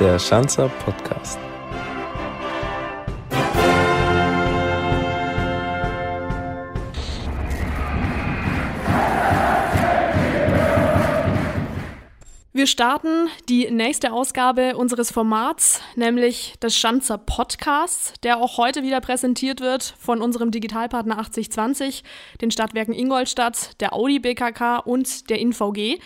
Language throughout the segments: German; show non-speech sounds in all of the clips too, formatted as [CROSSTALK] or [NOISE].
der Schanzer Podcast. Wir starten die nächste Ausgabe unseres Formats, nämlich des Schanzer Podcasts, der auch heute wieder präsentiert wird von unserem Digitalpartner 8020, den Stadtwerken Ingolstadt, der Audi BKK und der InVG.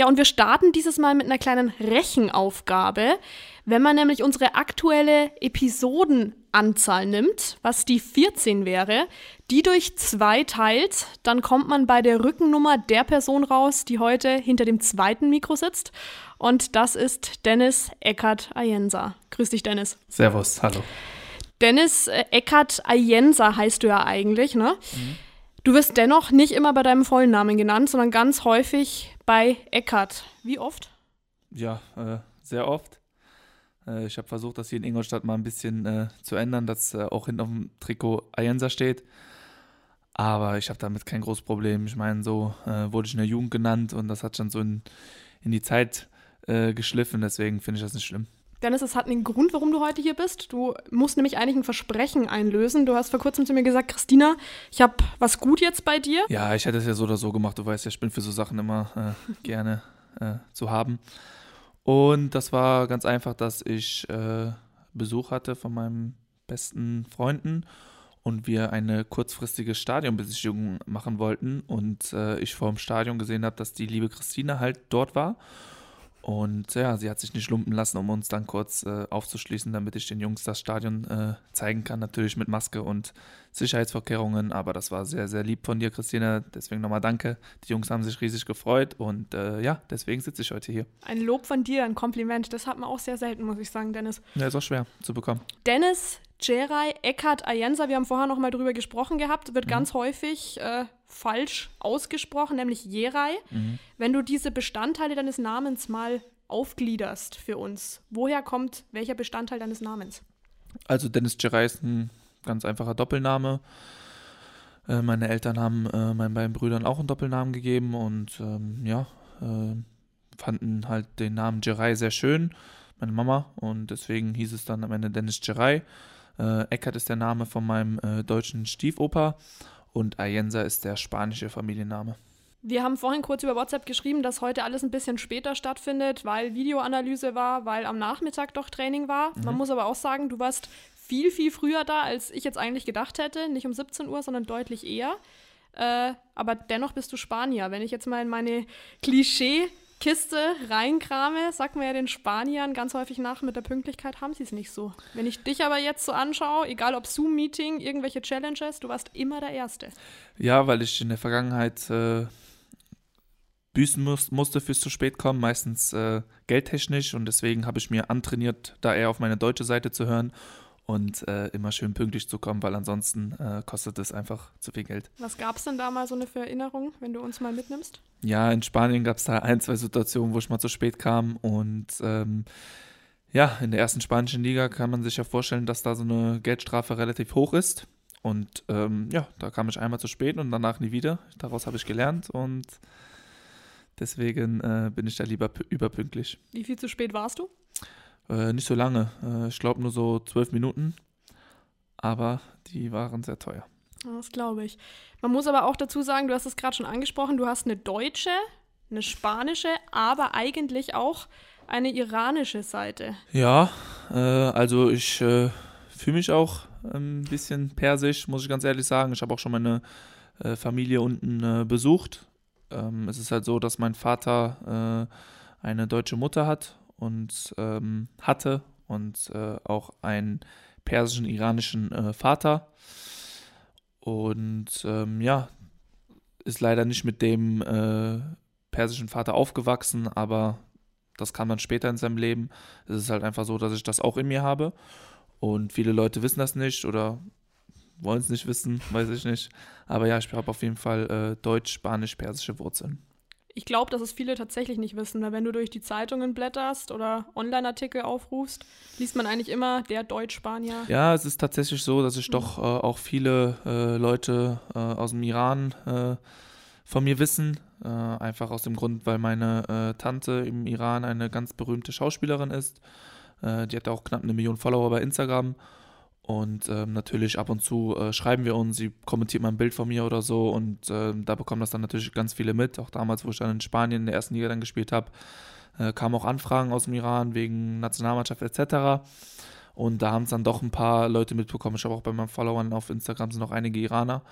Ja, und wir starten dieses Mal mit einer kleinen Rechenaufgabe. Wenn man nämlich unsere aktuelle Episodenanzahl nimmt, was die 14 wäre, die durch zwei teilt, dann kommt man bei der Rückennummer der Person raus, die heute hinter dem zweiten Mikro sitzt. Und das ist Dennis Eckert Ayensa. Grüß dich, Dennis. Servus, hallo. Dennis äh, Eckert Ayensa heißt du ja eigentlich, ne? Mhm. Du wirst dennoch nicht immer bei deinem vollen Namen genannt, sondern ganz häufig bei Eckart. Wie oft? Ja, äh, sehr oft. Äh, ich habe versucht, das hier in Ingolstadt mal ein bisschen äh, zu ändern, dass äh, auch hinten auf dem Trikot Ayensa steht. Aber ich habe damit kein großes Problem. Ich meine, so äh, wurde ich in der Jugend genannt und das hat schon so in, in die Zeit äh, geschliffen. Deswegen finde ich das nicht schlimm. Dennis, es hat einen Grund, warum du heute hier bist. Du musst nämlich eigentlich ein Versprechen einlösen. Du hast vor kurzem zu mir gesagt, Christina, ich habe was gut jetzt bei dir. Ja, ich hätte es ja so oder so gemacht. Du weißt ja, ich bin für so Sachen immer äh, [LAUGHS] gerne äh, zu haben. Und das war ganz einfach, dass ich äh, Besuch hatte von meinen besten Freunden und wir eine kurzfristige Stadionbesichtigung machen wollten und äh, ich vor dem Stadion gesehen habe, dass die liebe Christina halt dort war und ja, sie hat sich nicht lumpen lassen, um uns dann kurz äh, aufzuschließen, damit ich den Jungs das Stadion äh, zeigen kann. Natürlich mit Maske und Sicherheitsvorkehrungen, aber das war sehr, sehr lieb von dir, Christine. Deswegen nochmal danke. Die Jungs haben sich riesig gefreut und äh, ja, deswegen sitze ich heute hier. Ein Lob von dir, ein Kompliment. Das hat man auch sehr selten, muss ich sagen, Dennis. Ja, ist auch schwer zu bekommen. Dennis Jerai Eckhard Ayensa, wir haben vorher noch mal drüber gesprochen gehabt, wird mhm. ganz häufig äh, falsch ausgesprochen, nämlich Jerai. Mhm. Wenn du diese Bestandteile deines Namens mal aufgliederst für uns, woher kommt welcher Bestandteil deines Namens? Also Dennis Jerai ist ein ganz einfacher Doppelname. Äh, meine Eltern haben äh, meinen beiden Brüdern auch einen Doppelnamen gegeben und ähm, ja, äh, fanden halt den Namen Jerai sehr schön, meine Mama, und deswegen hieß es dann am Ende Dennis Jerai. Äh, Eckert ist der Name von meinem äh, deutschen Stiefoper und Ayensa ist der spanische Familienname. Wir haben vorhin kurz über WhatsApp geschrieben, dass heute alles ein bisschen später stattfindet, weil Videoanalyse war, weil am Nachmittag doch Training war. Mhm. Man muss aber auch sagen, du warst viel, viel früher da, als ich jetzt eigentlich gedacht hätte. Nicht um 17 Uhr, sondern deutlich eher. Äh, aber dennoch bist du Spanier. Wenn ich jetzt mal in meine Klischee Kiste reinkrame, sagt man ja den Spaniern ganz häufig nach, mit der Pünktlichkeit haben sie es nicht so. Wenn ich dich aber jetzt so anschaue, egal ob Zoom-Meeting, irgendwelche Challenges, du warst immer der Erste. Ja, weil ich in der Vergangenheit äh, büßen muss, musste fürs zu spät kommen, meistens äh, geldtechnisch und deswegen habe ich mir antrainiert, da eher auf meine deutsche Seite zu hören und äh, immer schön pünktlich zu kommen, weil ansonsten äh, kostet es einfach zu viel Geld. Was gab es denn da mal so eine Erinnerung, wenn du uns mal mitnimmst? Ja, in Spanien gab es da ein, zwei Situationen, wo ich mal zu spät kam und ähm, ja, in der ersten spanischen Liga kann man sich ja vorstellen, dass da so eine Geldstrafe relativ hoch ist. Und ähm, ja, da kam ich einmal zu spät und danach nie wieder. Daraus habe ich gelernt und deswegen äh, bin ich da lieber überpünktlich. Wie viel zu spät warst du? Äh, nicht so lange. Äh, ich glaube nur so zwölf Minuten. Aber die waren sehr teuer. Das glaube ich. Man muss aber auch dazu sagen, du hast es gerade schon angesprochen, du hast eine deutsche, eine spanische, aber eigentlich auch eine iranische Seite. Ja, äh, also ich äh, fühle mich auch ein bisschen persisch, muss ich ganz ehrlich sagen. Ich habe auch schon meine äh, Familie unten äh, besucht. Ähm, es ist halt so, dass mein Vater eine deutsche Mutter hat und ähm, hatte und äh, auch einen persischen, iranischen äh, Vater. Und ähm, ja, ist leider nicht mit dem äh, persischen Vater aufgewachsen, aber das kam dann später in seinem Leben. Es ist halt einfach so, dass ich das auch in mir habe. Und viele Leute wissen das nicht oder wollen es nicht wissen, weiß ich nicht. Aber ja, ich habe auf jeden Fall äh, deutsch, spanisch, persische Wurzeln. Ich glaube, dass es viele tatsächlich nicht wissen, weil wenn du durch die Zeitungen blätterst oder Online-Artikel aufrufst, liest man eigentlich immer der Deutsch-Spanier. Ja, es ist tatsächlich so, dass ich mhm. doch äh, auch viele äh, Leute äh, aus dem Iran äh, von mir wissen. Äh, einfach aus dem Grund, weil meine äh, Tante im Iran eine ganz berühmte Schauspielerin ist. Die hat auch knapp eine Million Follower bei Instagram. Und ähm, natürlich ab und zu äh, schreiben wir uns, sie kommentiert mal ein Bild von mir oder so und äh, da bekommen das dann natürlich ganz viele mit. Auch damals, wo ich dann in Spanien in der ersten Liga dann gespielt habe, äh, kamen auch Anfragen aus dem Iran wegen Nationalmannschaft etc. Und da haben es dann doch ein paar Leute mitbekommen. Ich habe auch bei meinen Followern auf Instagram sind noch einige Iraner.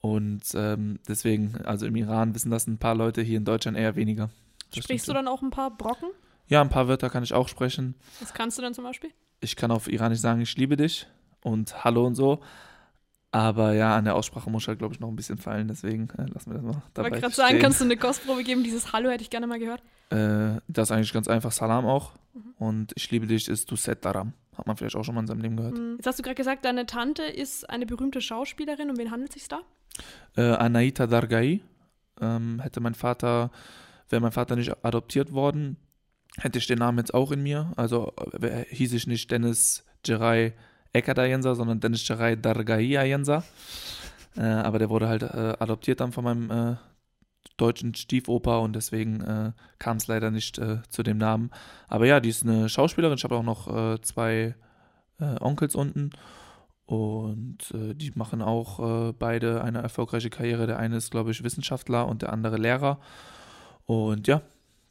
Und ähm, deswegen, also im Iran wissen das ein paar Leute, hier in Deutschland eher weniger. Das Sprichst du dann auch ein paar Brocken? Ja, ein paar Wörter kann ich auch sprechen. Was kannst du denn zum Beispiel? Ich kann auf Iranisch sagen, ich liebe dich und Hallo und so. Aber ja, an der Aussprache muss ich halt, glaube ich, noch ein bisschen fallen. Deswegen äh, lassen wir das mal dabei Ich wollte gerade sagen, kannst du eine Kostprobe geben? Dieses Hallo hätte ich gerne mal gehört. Äh, das ist eigentlich ganz einfach Salam auch. Mhm. Und ich liebe dich ist Du Set Daram. Hat man vielleicht auch schon mal in seinem Leben gehört. Hm. Jetzt hast du gerade gesagt, deine Tante ist eine berühmte Schauspielerin. Um wen handelt es sich da? Äh, Anaita Dargai ähm, hätte mein Vater, wäre mein Vater nicht adoptiert worden, hätte ich den Namen jetzt auch in mir. Also äh, hieß ich nicht Dennis Geray Ekadayensa, sondern Dennis Geray Dargai Ayensa. Äh, aber der wurde halt äh, adoptiert dann von meinem äh, deutschen Stiefoper und deswegen äh, kam es leider nicht äh, zu dem Namen. Aber ja, die ist eine Schauspielerin. Ich habe auch noch äh, zwei Onkels unten und die machen auch beide eine erfolgreiche Karriere. Der eine ist, glaube ich, Wissenschaftler und der andere Lehrer. Und ja,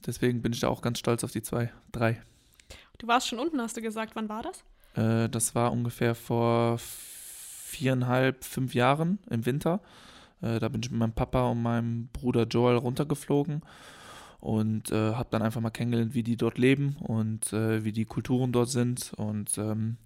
deswegen bin ich da auch ganz stolz auf die zwei, drei. Du warst schon unten, hast du gesagt. Wann war das? Äh, das war ungefähr vor viereinhalb, fünf Jahren im Winter. Äh, da bin ich mit meinem Papa und meinem Bruder Joel runtergeflogen und äh, habe dann einfach mal kennengelernt, wie die dort leben und äh, wie die Kulturen dort sind. Und ähm,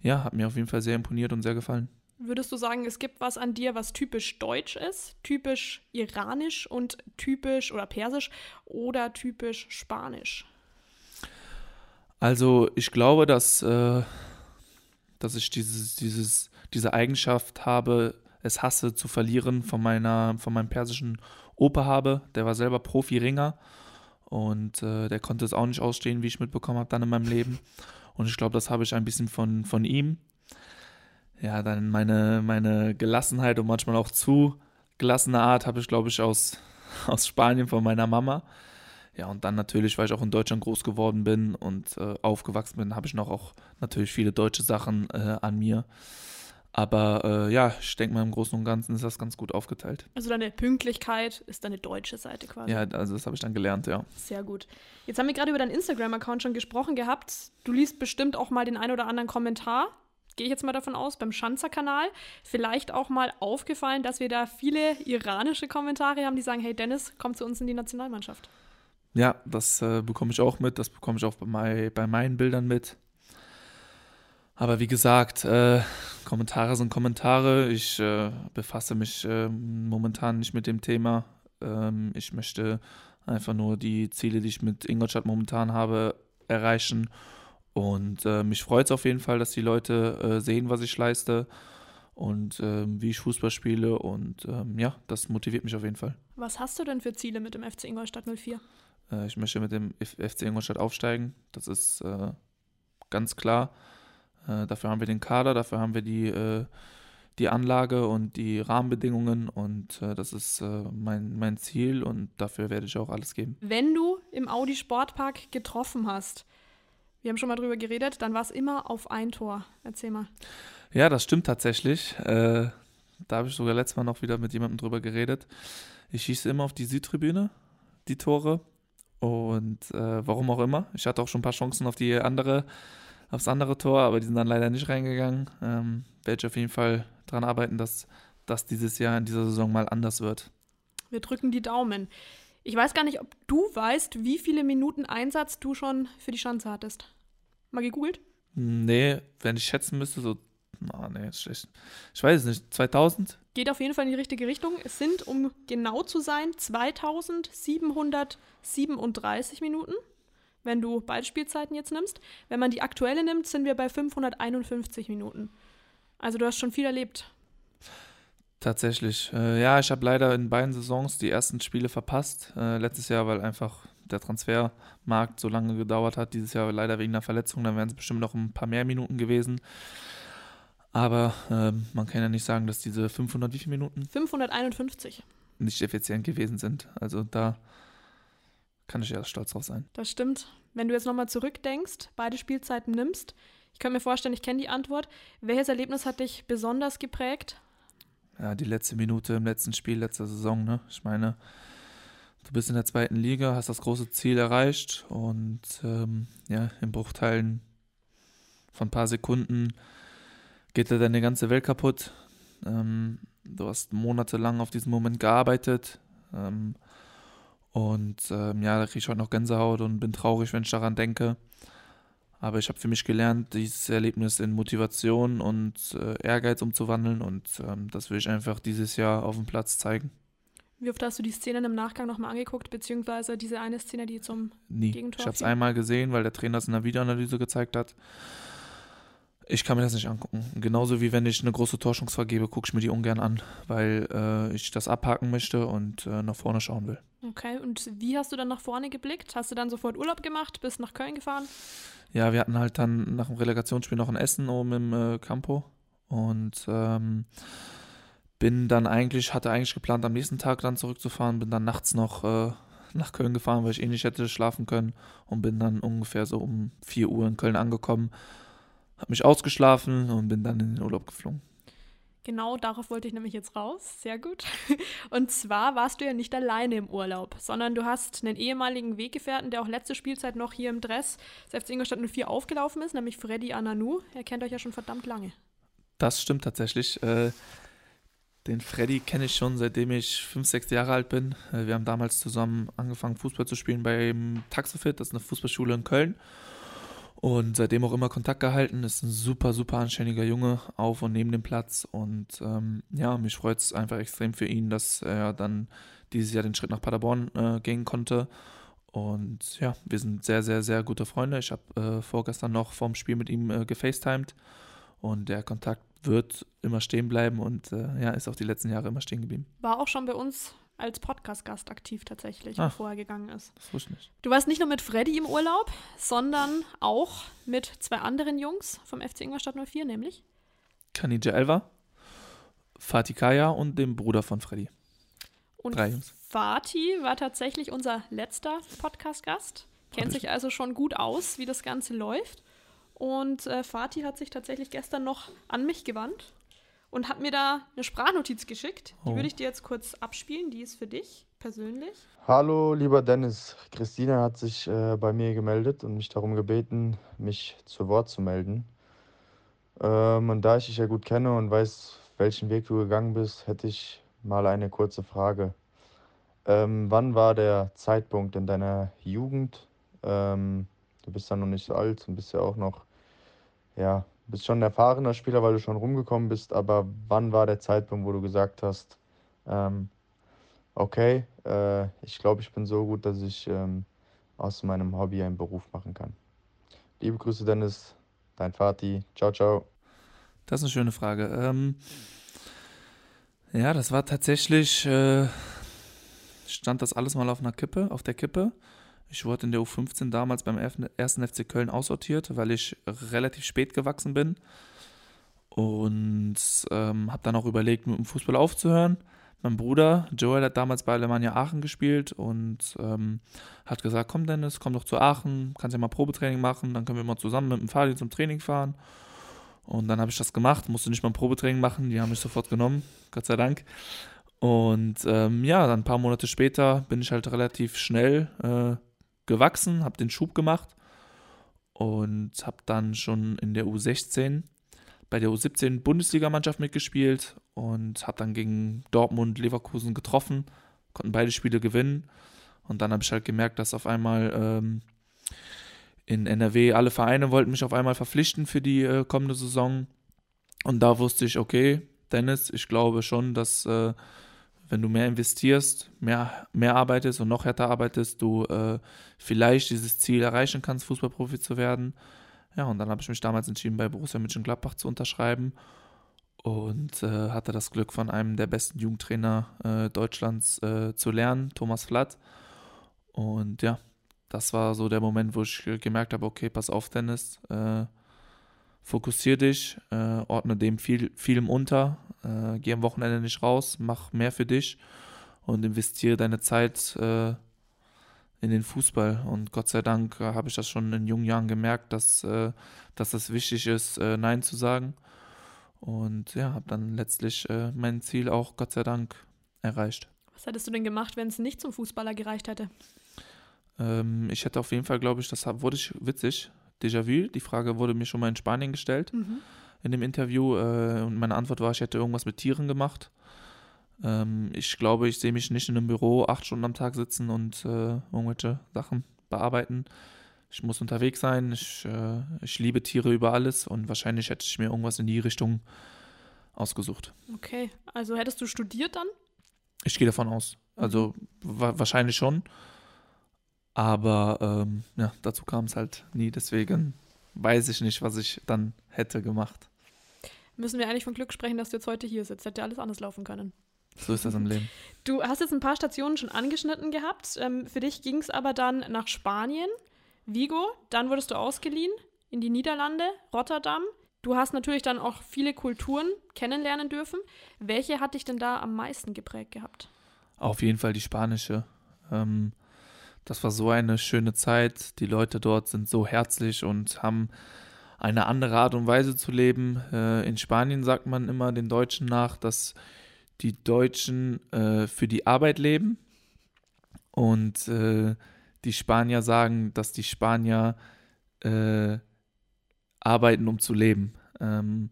ja, hat mir auf jeden Fall sehr imponiert und sehr gefallen. Würdest du sagen, es gibt was an dir, was typisch deutsch ist, typisch iranisch und typisch oder persisch oder typisch spanisch? Also ich glaube, dass, äh, dass ich dieses, dieses, diese Eigenschaft habe, es hasse zu verlieren von, meiner, von meinem persischen Opa habe. Der war selber Profi-Ringer und äh, der konnte es auch nicht ausstehen, wie ich mitbekommen habe dann in meinem Leben. Und ich glaube, das habe ich ein bisschen von, von ihm. Ja, dann meine, meine Gelassenheit und manchmal auch zu gelassene Art habe ich, glaube ich, aus, [LAUGHS] aus Spanien von meiner Mama. Ja, und dann natürlich, weil ich auch in Deutschland groß geworden bin und äh, aufgewachsen bin, habe ich noch auch natürlich viele deutsche Sachen äh, an mir. Aber äh, ja, ich denke mal, im Großen und Ganzen ist das ganz gut aufgeteilt. Also deine Pünktlichkeit ist deine deutsche Seite quasi. Ja, also das habe ich dann gelernt, ja. Sehr gut. Jetzt haben wir gerade über deinen Instagram-Account schon gesprochen gehabt. Du liest bestimmt auch mal den ein oder anderen Kommentar. Gehe ich jetzt mal davon aus, beim Schanzer-Kanal. Vielleicht auch mal aufgefallen, dass wir da viele iranische Kommentare haben, die sagen, hey Dennis, komm zu uns in die Nationalmannschaft. Ja, das äh, bekomme ich auch mit, das bekomme ich auch bei, mein, bei meinen Bildern mit. Aber wie gesagt, äh, Kommentare sind Kommentare. Ich äh, befasse mich äh, momentan nicht mit dem Thema. Ähm, ich möchte einfach nur die Ziele, die ich mit Ingolstadt momentan habe, erreichen. Und äh, mich freut es auf jeden Fall, dass die Leute äh, sehen, was ich leiste und ähm, wie ich Fußball spiele. Und ähm, ja, das motiviert mich auf jeden Fall. Was hast du denn für Ziele mit dem FC Ingolstadt 04? Äh, ich möchte mit dem FC Ingolstadt aufsteigen. Das ist äh, ganz klar. Äh, dafür haben wir den Kader, dafür haben wir die, äh, die Anlage und die Rahmenbedingungen und äh, das ist mein, mein Ziel und dafür werde ich auch alles geben. Wenn du im Audi Sportpark getroffen hast, wir haben schon mal drüber geredet, dann war es immer auf ein Tor. Erzähl mal. Ja, das stimmt tatsächlich. Äh, da habe ich sogar letztes Mal noch wieder mit jemandem drüber geredet. Ich schieße immer auf die Südtribüne, die Tore. Und äh, warum auch immer. Ich hatte auch schon ein paar Chancen auf die andere aufs andere Tor, aber die sind dann leider nicht reingegangen. Ähm, werde ich auf jeden Fall daran arbeiten, dass das dieses Jahr in dieser Saison mal anders wird. Wir drücken die Daumen. Ich weiß gar nicht, ob du weißt, wie viele Minuten Einsatz du schon für die Schanze hattest. Mal gegoogelt? Nee, wenn ich schätzen müsste, so. Oh, nee, ist schlecht. Ich weiß es nicht. 2000? Geht auf jeden Fall in die richtige Richtung. Es sind, um genau zu sein, 2737 Minuten wenn du beide Spielzeiten jetzt nimmst. Wenn man die aktuelle nimmt, sind wir bei 551 Minuten. Also du hast schon viel erlebt. Tatsächlich. Äh, ja, ich habe leider in beiden Saisons die ersten Spiele verpasst. Äh, letztes Jahr, weil einfach der Transfermarkt so lange gedauert hat. Dieses Jahr leider wegen einer Verletzung. Dann wären es bestimmt noch ein paar mehr Minuten gewesen. Aber ähm, man kann ja nicht sagen, dass diese 500, wie viele Minuten? 551. Nicht effizient gewesen sind. Also da kann ich ja stolz drauf sein. Das stimmt. Wenn du jetzt nochmal zurückdenkst, beide Spielzeiten nimmst, ich kann mir vorstellen, ich kenne die Antwort. Welches Erlebnis hat dich besonders geprägt? Ja, die letzte Minute im letzten Spiel letzter Saison, ne? Ich meine, du bist in der zweiten Liga, hast das große Ziel erreicht und ähm, ja, in Bruchteilen von ein paar Sekunden geht da deine ganze Welt kaputt. Ähm, du hast monatelang auf diesen Moment gearbeitet. Ähm, und ähm, ja, da kriege ich heute noch Gänsehaut und bin traurig, wenn ich daran denke. Aber ich habe für mich gelernt, dieses Erlebnis in Motivation und äh, Ehrgeiz umzuwandeln und ähm, das will ich einfach dieses Jahr auf dem Platz zeigen. Wie oft hast du die Szenen im Nachgang nochmal angeguckt, beziehungsweise diese eine Szene, die zum Nie. Gegentor Ich habe es einmal gesehen, weil der Trainer es in der Videoanalyse gezeigt hat. Ich kann mir das nicht angucken. Genauso wie wenn ich eine große Torschance vergebe, gucke ich mir die ungern an, weil äh, ich das abhaken möchte und äh, nach vorne schauen will. Okay, und wie hast du dann nach vorne geblickt? Hast du dann sofort Urlaub gemacht, bist nach Köln gefahren? Ja, wir hatten halt dann nach dem Relegationsspiel noch ein Essen oben im äh, Campo und ähm, bin dann eigentlich, hatte eigentlich geplant, am nächsten Tag dann zurückzufahren, bin dann nachts noch äh, nach Köln gefahren, weil ich eh nicht hätte schlafen können und bin dann ungefähr so um 4 Uhr in Köln angekommen, habe mich ausgeschlafen und bin dann in den Urlaub geflogen. Genau, darauf wollte ich nämlich jetzt raus. Sehr gut. [LAUGHS] Und zwar warst du ja nicht alleine im Urlaub, sondern du hast einen ehemaligen Weggefährten, der auch letzte Spielzeit noch hier im Dress des FC Ingolstadt 04 aufgelaufen ist, nämlich Freddy Ananu. Er kennt euch ja schon verdammt lange. Das stimmt tatsächlich. Äh, den Freddy kenne ich schon seitdem ich fünf, sechs Jahre alt bin. Äh, wir haben damals zusammen angefangen, Fußball zu spielen beim Taxofit, das ist eine Fußballschule in Köln. Und seitdem auch immer Kontakt gehalten. Ist ein super, super anständiger Junge auf und neben dem Platz. Und ähm, ja, mich freut es einfach extrem für ihn, dass er dann dieses Jahr den Schritt nach Paderborn äh, gehen konnte. Und ja, wir sind sehr, sehr, sehr gute Freunde. Ich habe äh, vorgestern noch vorm Spiel mit ihm äh, gefacetimed. Und der Kontakt wird immer stehen bleiben und äh, ja, ist auch die letzten Jahre immer stehen geblieben. War auch schon bei uns als Podcast-Gast aktiv tatsächlich, Ah. bevor er gegangen ist. Das wusste ich nicht. Du warst nicht nur mit Freddy im Urlaub, sondern auch mit zwei anderen Jungs vom FC Ingolstadt 04, nämlich Kanija Elva, Fatih Kaya und dem Bruder von Freddy. Und Drei Jungs. Fatih war tatsächlich unser letzter Podcast-Gast. Kennt sich also schon gut aus, wie das Ganze läuft. Und äh, Fatih hat sich tatsächlich gestern noch an mich gewandt und hat mir da eine Sprachnotiz geschickt. Die Oh. würde ich dir jetzt kurz abspielen. Die ist für dich persönlich. Hallo, lieber Dennis. Christine hat sich äh, bei mir gemeldet und mich darum gebeten, mich zu Wort zu melden. Ähm, und da ich dich ja gut kenne und weiß, welchen Weg du gegangen bist, hätte ich mal eine kurze Frage. Ähm, wann war der Zeitpunkt in deiner Jugend? Ähm, du bist ja noch nicht so alt und bist ja auch noch, ja, bist schon ein erfahrener Spieler, weil du schon rumgekommen bist, aber wann war der Zeitpunkt, wo du gesagt hast, ähm, okay, äh, ich glaube, ich bin so gut, dass ich ähm, aus meinem Hobby einen Beruf machen kann. Liebe Grüße, Dennis, dein Vati. Ciao, ciao. Das ist eine schöne Frage. Ähm, ja, das war tatsächlich, äh, stand das alles mal auf einer Kippe, auf der Kippe. Ich wurde in der U15 damals beim ersten FC Köln aussortiert, weil ich relativ spät gewachsen bin. Und ähm, habe dann auch überlegt, mit dem Fußball aufzuhören. Mein Bruder Joel hat damals bei Alemannia Aachen gespielt und ähm, hat gesagt, komm Dennis, komm doch zu Aachen, kannst ja mal Probetraining machen, dann können wir mal zusammen mit dem Fahrrad zum Training fahren. Und dann habe ich das gemacht, musste nicht mal ein Probetraining machen, die haben mich sofort genommen, Gott sei Dank. Und ähm, ja, dann ein paar Monate später bin ich halt relativ schnell äh, gewachsen, habe den Schub gemacht und habe dann schon in der U16 bei der U17 Bundesligamannschaft mitgespielt und habe dann gegen Dortmund, Leverkusen getroffen, konnten beide Spiele gewinnen. Und dann habe ich halt gemerkt, dass auf einmal ähm, in NRW alle Vereine wollten mich auf einmal verpflichten für die äh, kommende Saison. Und da wusste ich, okay, Dennis, ich glaube schon, dass äh, wenn du mehr investierst, mehr, mehr arbeitest und noch härter arbeitest, du äh, vielleicht dieses Ziel erreichen kannst, Fußballprofi zu werden. Ja, und dann habe ich mich damals entschieden, bei Borussia Mönchengladbach zu unterschreiben und äh, hatte das Glück, von einem der besten Jugendtrainer äh, Deutschlands äh, zu lernen, Thomas Flatt. Und ja, das war so der Moment, wo ich gemerkt habe, okay, pass auf, Dennis, äh, fokussier dich, äh, ordne dem viel, vielem unter, äh, geh am Wochenende nicht raus, mach mehr für dich und investiere deine Zeit äh, in den Fußball. Und Gott sei Dank äh, habe ich das schon in jungen Jahren gemerkt, dass, äh, dass das wichtig ist, äh, Nein zu sagen. Und ja, habe dann letztlich mein Ziel auch Gott sei Dank erreicht. Was hättest du denn gemacht, wenn es nicht zum Fußballer gereicht hätte? Ähm, ich hätte auf jeden Fall, glaube ich, das wurde ich witzig. Déjà-vu, die Frage wurde mir schon mal in Spanien gestellt Mhm. in dem Interview äh, und meine Antwort war, ich hätte irgendwas mit Tieren gemacht. Ähm, ich glaube, ich sehe mich nicht in einem Büro acht Stunden am Tag sitzen und äh, irgendwelche Sachen bearbeiten. Ich muss unterwegs sein. Ich, äh, ich liebe Tiere über alles und wahrscheinlich hätte ich mir irgendwas in die Richtung ausgesucht. Okay, also hättest du studiert dann? Ich gehe davon aus. Also wa wahrscheinlich schon. Aber ähm, ja, dazu kam es halt nie. Deswegen weiß ich nicht, was ich dann hätte gemacht. Müssen wir eigentlich von Glück sprechen, dass du jetzt heute hier sitzt. Hätte alles anders laufen können. So ist das im Leben. [LAUGHS] Du hast jetzt ein paar Stationen schon angeschnitten gehabt. Ähm, für dich ging es aber dann nach Spanien, Vigo. Dann wurdest du ausgeliehen in die Niederlande, Rotterdam. Du hast natürlich dann auch viele Kulturen kennenlernen dürfen. Welche hat dich denn da am meisten geprägt gehabt? Auf jeden Fall die spanische. Ähm, das war so eine schöne Zeit. Die Leute dort sind so herzlich und haben eine andere Art und Weise zu leben. Äh, in Spanien sagt man immer den Deutschen nach, dass die Deutschen äh, für die Arbeit leben und äh, die Spanier sagen, dass die Spanier äh, arbeiten, um zu leben. Ähm,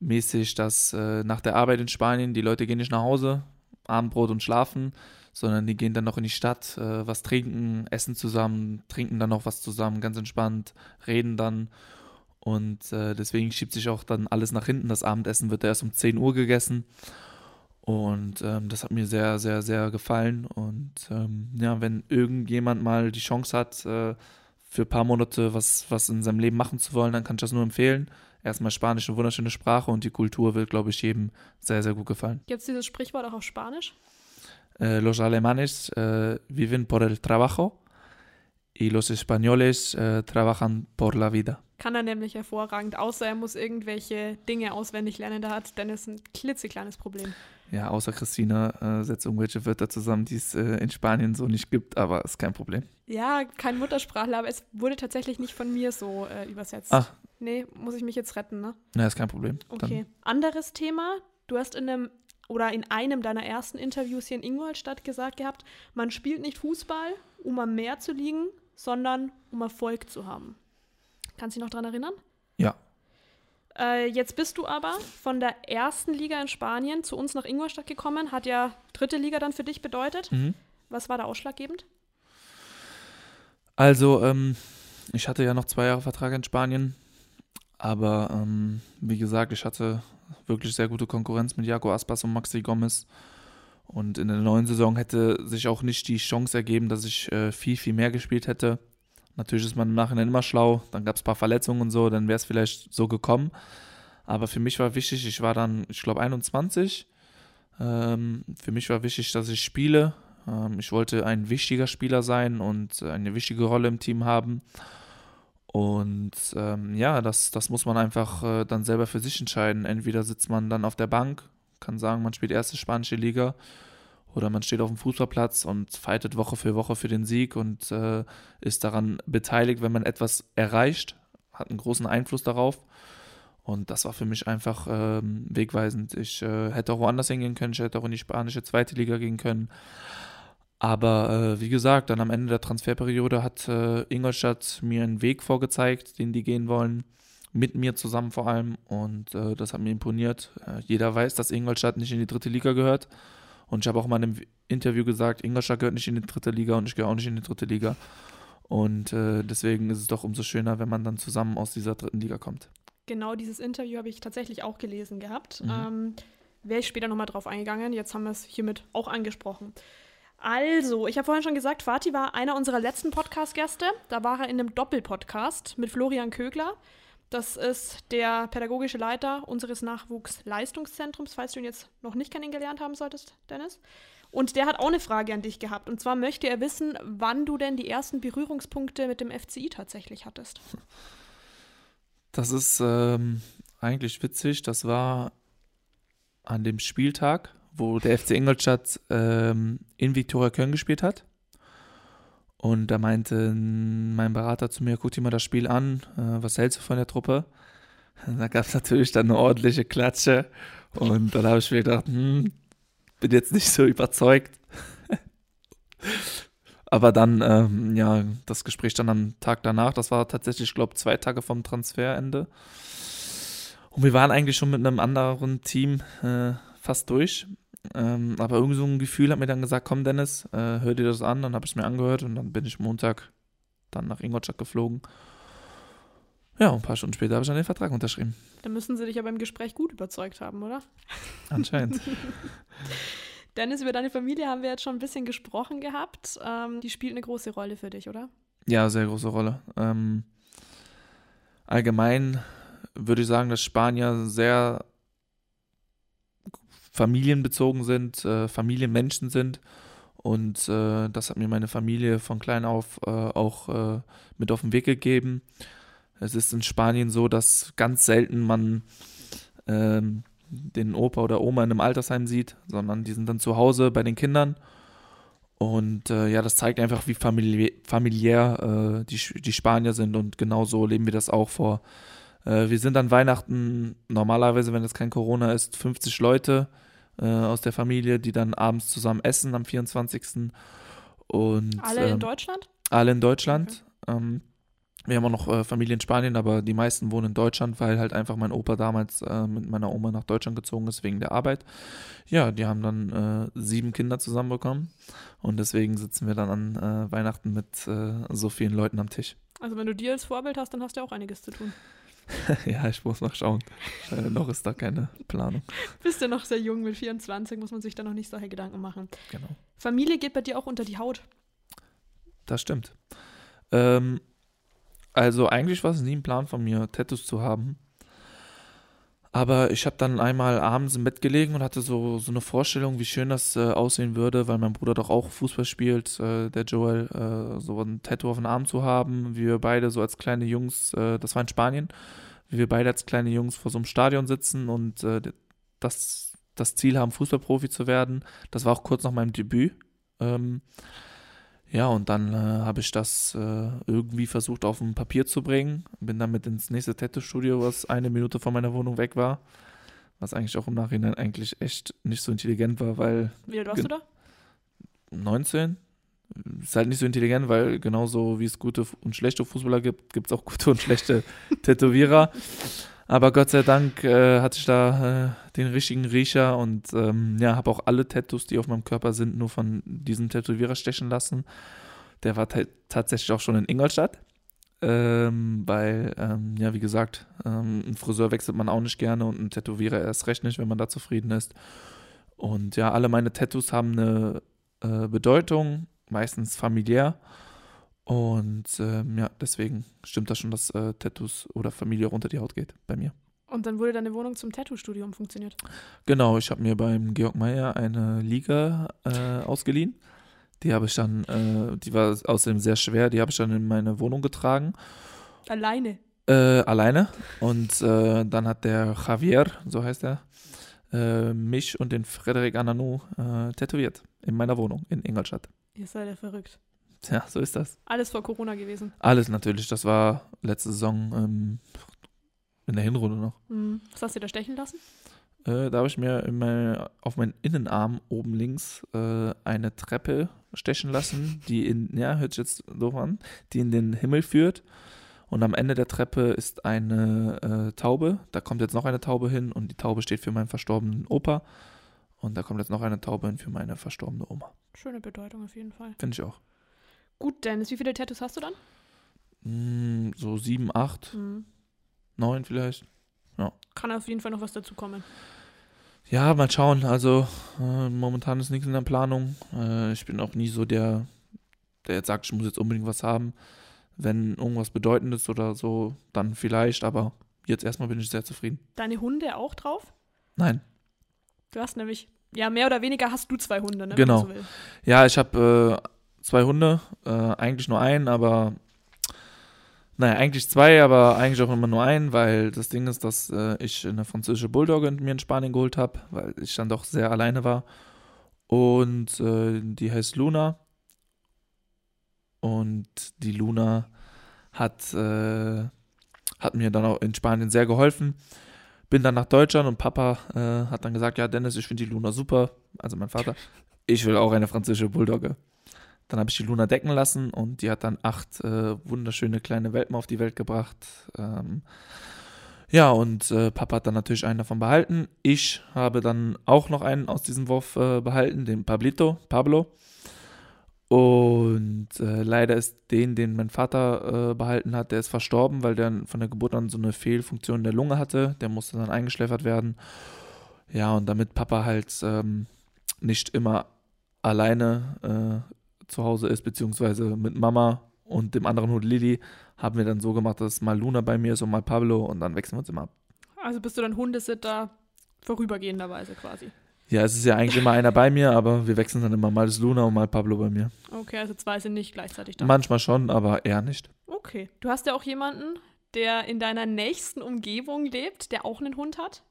mäßig, dass äh, nach der Arbeit in Spanien die Leute gehen nicht nach Hause, Abendbrot und schlafen, sondern die gehen dann noch in die Stadt, äh, was trinken, essen zusammen, trinken dann noch was zusammen, ganz entspannt, reden dann. Und äh, deswegen schiebt sich auch dann alles nach hinten. Das Abendessen wird erst um 10 Uhr gegessen. Und ähm, das hat mir sehr, sehr, sehr gefallen. Und ähm, ja, wenn irgendjemand mal die Chance hat, äh, für ein paar Monate was, was in seinem Leben machen zu wollen, dann kann ich das nur empfehlen. Erstmal Spanisch, eine wunderschöne Sprache und die Kultur wird, glaube ich, jedem sehr, sehr gut gefallen. Gibt es dieses Sprichwort auch auf Spanisch? Eh, los alemanes eh, viven por el trabajo y los españoles eh, trabajan por la vida. Kann er nämlich hervorragend, außer er muss irgendwelche Dinge auswendig lernen. Da hat Dennis ein klitzekleines Problem. Ja, außer Christina äh, setzt irgendwelche Wörter zusammen, die es äh, in Spanien so nicht gibt, aber ist kein Problem. Ja, kein Muttersprachler, aber es wurde tatsächlich nicht von mir so äh, übersetzt. Ach. Nee, muss ich mich jetzt retten, ne? Na, ist kein Problem. Okay. Anderes Thema. Du hast in einem oder in einem deiner ersten Interviews hier in Ingolstadt gesagt gehabt, man spielt nicht Fußball, um am Meer zu liegen, sondern um Erfolg zu haben. Kannst du dich noch daran erinnern? Ja. Äh, jetzt bist du aber von der ersten Liga in Spanien zu uns nach Ingolstadt gekommen. Hat ja dritte Liga dann für dich bedeutet. Mhm. Was war da ausschlaggebend? Also, ähm, ich hatte ja noch zwei Jahre Vertrag in Spanien, aber ähm, wie gesagt, ich hatte wirklich sehr gute Konkurrenz mit Jaco Aspas und Maxi Gomez. Und in der neuen Saison hätte sich auch nicht die Chance ergeben, dass ich äh, viel, viel mehr gespielt hätte. Natürlich ist man im Nachhinein immer schlau. Dann gab es ein paar Verletzungen und so, dann wäre es vielleicht so gekommen. Aber für mich war wichtig, ich war dann, ich glaube, 21. Ähm, für mich war wichtig, dass ich spiele. Ähm, ich wollte ein wichtiger Spieler sein und eine wichtige Rolle im Team haben. Und ähm, ja, das, das muss man einfach äh, dann selber für sich entscheiden. Entweder sitzt man dann auf der Bank, kann sagen, man spielt erste spanische Liga, oder man steht auf dem Fußballplatz und fightet Woche für Woche für den Sieg und äh, ist daran beteiligt, wenn man etwas erreicht, hat einen großen Einfluss darauf. Und das war für mich einfach ähm, wegweisend. Ich äh, hätte auch woanders hingehen können, ich hätte auch in die spanische zweite Liga gehen können. Aber äh, wie gesagt, dann am Ende der Transferperiode hat äh, Ingolstadt mir einen Weg vorgezeigt, den die gehen wollen. Mit mir zusammen vor allem. Und äh, das hat mir imponiert. Äh, jeder weiß, dass Ingolstadt nicht in die dritte Liga gehört. Und ich habe auch mal in einem Interview gesagt, Ingolstadt gehört nicht in die dritte Liga und ich gehöre auch nicht in die dritte Liga. Und äh, deswegen ist es doch umso schöner, wenn man dann zusammen aus dieser dritten Liga kommt. Genau dieses Interview habe ich tatsächlich auch gelesen gehabt. Mhm. Ähm, Wäre ich später nochmal drauf eingegangen. Jetzt haben wir es hiermit auch angesprochen. Also, ich habe vorhin schon gesagt, Fatih war einer unserer letzten Podcast-Gäste. Da war er in einem Doppelpodcast mit Florian Kögler. Das ist der pädagogische Leiter unseres Nachwuchsleistungszentrums, falls du ihn jetzt noch nicht kennengelernt haben solltest, Dennis. Und der hat auch eine Frage an dich gehabt. Und zwar möchte er wissen, wann du denn die ersten Berührungspunkte mit dem FCI tatsächlich hattest. Das ist ähm, eigentlich witzig. Das war an dem Spieltag, wo der FC Ingolstadt ähm, in Viktoria Köln gespielt hat. Und da meinte mein Berater zu mir, guck dir mal das Spiel an, äh, was hältst du von der Truppe? [LAUGHS] Da gab es natürlich dann eine ordentliche Klatsche. Und dann habe ich mir gedacht, hm, bin jetzt nicht so überzeugt. [LAUGHS] Aber dann, ähm, ja, das Gespräch dann am Tag danach, das war tatsächlich, ich glaube, zwei Tage vom Transferende. Und wir waren eigentlich schon mit einem anderen Team äh, fast durch. Ähm, aber irgendwie so ein Gefühl hat mir dann gesagt, komm Dennis, äh, hör dir das an. Dann habe ich es mir angehört und dann bin ich Montag dann nach Ingolstadt geflogen. Ja, ein paar Stunden später habe ich dann den Vertrag unterschrieben. Dann müssen sie dich ja beim Gespräch gut überzeugt haben, oder? Anscheinend. [LAUGHS] Dennis, über deine Familie haben wir jetzt schon ein bisschen gesprochen gehabt. Ähm, die spielt eine große Rolle für dich, oder? Ja, sehr große Rolle. Ähm, allgemein würde ich sagen, dass Spanier sehr familienbezogen sind, äh, Familienmenschen sind. Und äh, das hat mir meine Familie von klein auf äh, auch äh, mit auf den Weg gegeben. Es ist in Spanien so, dass ganz selten man ähm, den Opa oder Oma in einem Altersheim sieht, sondern die sind dann zu Hause bei den Kindern. Und äh, ja, das zeigt einfach, wie famili familiär äh, die, die Spanier sind. Und genau so leben wir das auch vor. Wir sind an Weihnachten normalerweise, wenn es kein Corona ist, 50 Leute äh, aus der Familie, die dann abends zusammen essen am 24. Und, alle in Deutschland? Alle in Deutschland. Okay. Ähm, wir haben auch noch äh, Familie in Spanien, aber die meisten wohnen in Deutschland, weil halt einfach mein Opa damals äh, mit meiner Oma nach Deutschland gezogen ist wegen der Arbeit. Ja, die haben dann äh, sieben Kinder zusammenbekommen und deswegen sitzen wir dann an äh, Weihnachten mit äh, so vielen Leuten am Tisch. Also wenn du dir als Vorbild hast, dann hast du auch einiges zu tun. [LAUGHS] ja, ich muss noch schauen. Äh, noch ist da keine Planung. Bist du noch sehr jung, mit 24 muss man sich da noch nicht solche Gedanken machen. Genau. Familie geht bei dir auch unter die Haut. Das stimmt. Ähm, also eigentlich war es nie ein Plan von mir, Tattoos zu haben. Aber ich habe dann einmal abends im Bett gelegen und hatte so, so eine Vorstellung, wie schön das äh, aussehen würde, weil mein Bruder doch auch Fußball spielt, äh, der Joel, äh, so ein Tattoo auf den Arm zu haben. Wie wir beide so als kleine Jungs, äh, das war in Spanien, wie wir beide als kleine Jungs vor so einem Stadion sitzen und äh, das, das Ziel haben, Fußballprofi zu werden. Das war auch kurz nach meinem Debüt. Ähm, ja, und dann äh, habe ich das äh, irgendwie versucht auf ein Papier zu bringen. Bin damit ins nächste Tattoo-Studio, was eine Minute von meiner Wohnung weg war. Was eigentlich auch im Nachhinein eigentlich echt nicht so intelligent war, weil. Wie alt warst du da? 19. Ist halt nicht so intelligent, weil genauso wie es gute und schlechte Fußballer gibt, gibt es auch gute und schlechte [LAUGHS] Tätowierer. Aber Gott sei Dank äh, hatte ich da äh, den richtigen Riecher und ähm, ja, habe auch alle Tattoos, die auf meinem Körper sind, nur von diesem Tätowierer stechen lassen. Der war tatsächlich auch schon in Ingolstadt. Ähm, weil, ähm, ja, wie gesagt, ähm, ein Friseur wechselt man auch nicht gerne und ein Tätowierer erst recht nicht, wenn man da zufrieden ist. Und ja, alle meine Tattoos haben eine äh, Bedeutung, meistens familiär. Und ähm, ja, deswegen stimmt das schon, dass äh, Tattoos oder Familie runter die Haut geht bei mir. Und dann wurde deine Wohnung zum Tattoo-Studio umfunktioniert? Genau, ich habe mir beim Georg Meyer eine Liga äh, ausgeliehen. Die habe ich dann, äh, die war außerdem sehr schwer, die habe ich dann in meine Wohnung getragen. Alleine? Äh, alleine. Und äh, dann hat der Javier, so heißt er, äh, mich und den Frederik Ananou tätowiert in meiner Wohnung in Ingolstadt. Ihr seid ja verrückt. Ja, so ist das. Alles vor Corona gewesen. Alles natürlich. Das war letzte Saison ähm, in der Hinrunde noch. Mhm. Was hast du da stechen lassen? Äh, da habe ich mir meine, auf meinen Innenarm oben links äh, eine Treppe stechen lassen, die in, ja, hört sich jetzt doof an, die in den Himmel führt. Und am Ende der Treppe ist eine äh, Taube. Da kommt jetzt noch eine Taube hin und die Taube steht für meinen verstorbenen Opa. Und da kommt jetzt noch eine Taube hin für meine verstorbene Oma. Schöne Bedeutung auf jeden Fall. Finde ich auch. Gut, Dennis, wie viele Tattoos hast du dann? Mm, so sieben, acht, mhm. neun vielleicht. Ja. Kann auf jeden Fall noch was dazu kommen. Ja, mal schauen. Also äh, momentan ist nichts in der Planung. Äh, ich bin auch nie so der, der jetzt sagt, ich muss jetzt unbedingt was haben. Wenn irgendwas Bedeutendes oder so, dann vielleicht, aber jetzt erstmal bin ich sehr zufrieden. Deine Hunde auch drauf? Nein. Du hast nämlich, ja, mehr oder weniger hast du zwei Hunde, ne? Genau. Ja, ich habe äh, zwei Hunde, äh, eigentlich nur einen, aber naja, eigentlich zwei, aber eigentlich auch immer nur einen, weil das Ding ist, dass äh, ich eine französische Bulldogge mir in Spanien geholt habe, weil ich dann doch sehr alleine war. Und äh, die heißt Luna. und die Luna hat, äh, hat mir dann auch in Spanien sehr geholfen. Bin dann nach Deutschland und Papa äh, hat dann gesagt, ja Dennis, ich finde die Luna super, also mein Vater. Ich will auch eine französische Bulldogge. Dann habe ich die Luna decken lassen und die hat dann acht äh, wunderschöne kleine Welpen auf die Welt gebracht. Ähm, ja, und äh, Papa hat dann natürlich einen davon behalten. Ich habe dann auch noch einen aus diesem Wurf äh, behalten, den Pablito, Pablo. Und äh, leider ist den, den mein Vater äh, behalten hat, der ist verstorben, weil der von der Geburt an so eine Fehlfunktion in der Lunge hatte. Der musste dann eingeschläfert werden. Ja, und damit Papa halt ähm, nicht immer alleine äh, zu Hause ist, beziehungsweise mit Mama und dem anderen Hund Lilly, haben wir dann so gemacht, dass mal Luna bei mir ist und mal Pablo und dann wechseln wir uns immer ab. Also bist du dann Hundesitter vorübergehenderweise quasi? Ja, es ist ja eigentlich immer einer bei mir, aber wir wechseln dann immer mal das Luna und mal Pablo bei mir. Okay, also zwei sind nicht gleichzeitig da. Manchmal schon, aber eher nicht. Okay. Du hast ja auch jemanden, der in deiner nächsten Umgebung lebt, der auch einen Hund hat.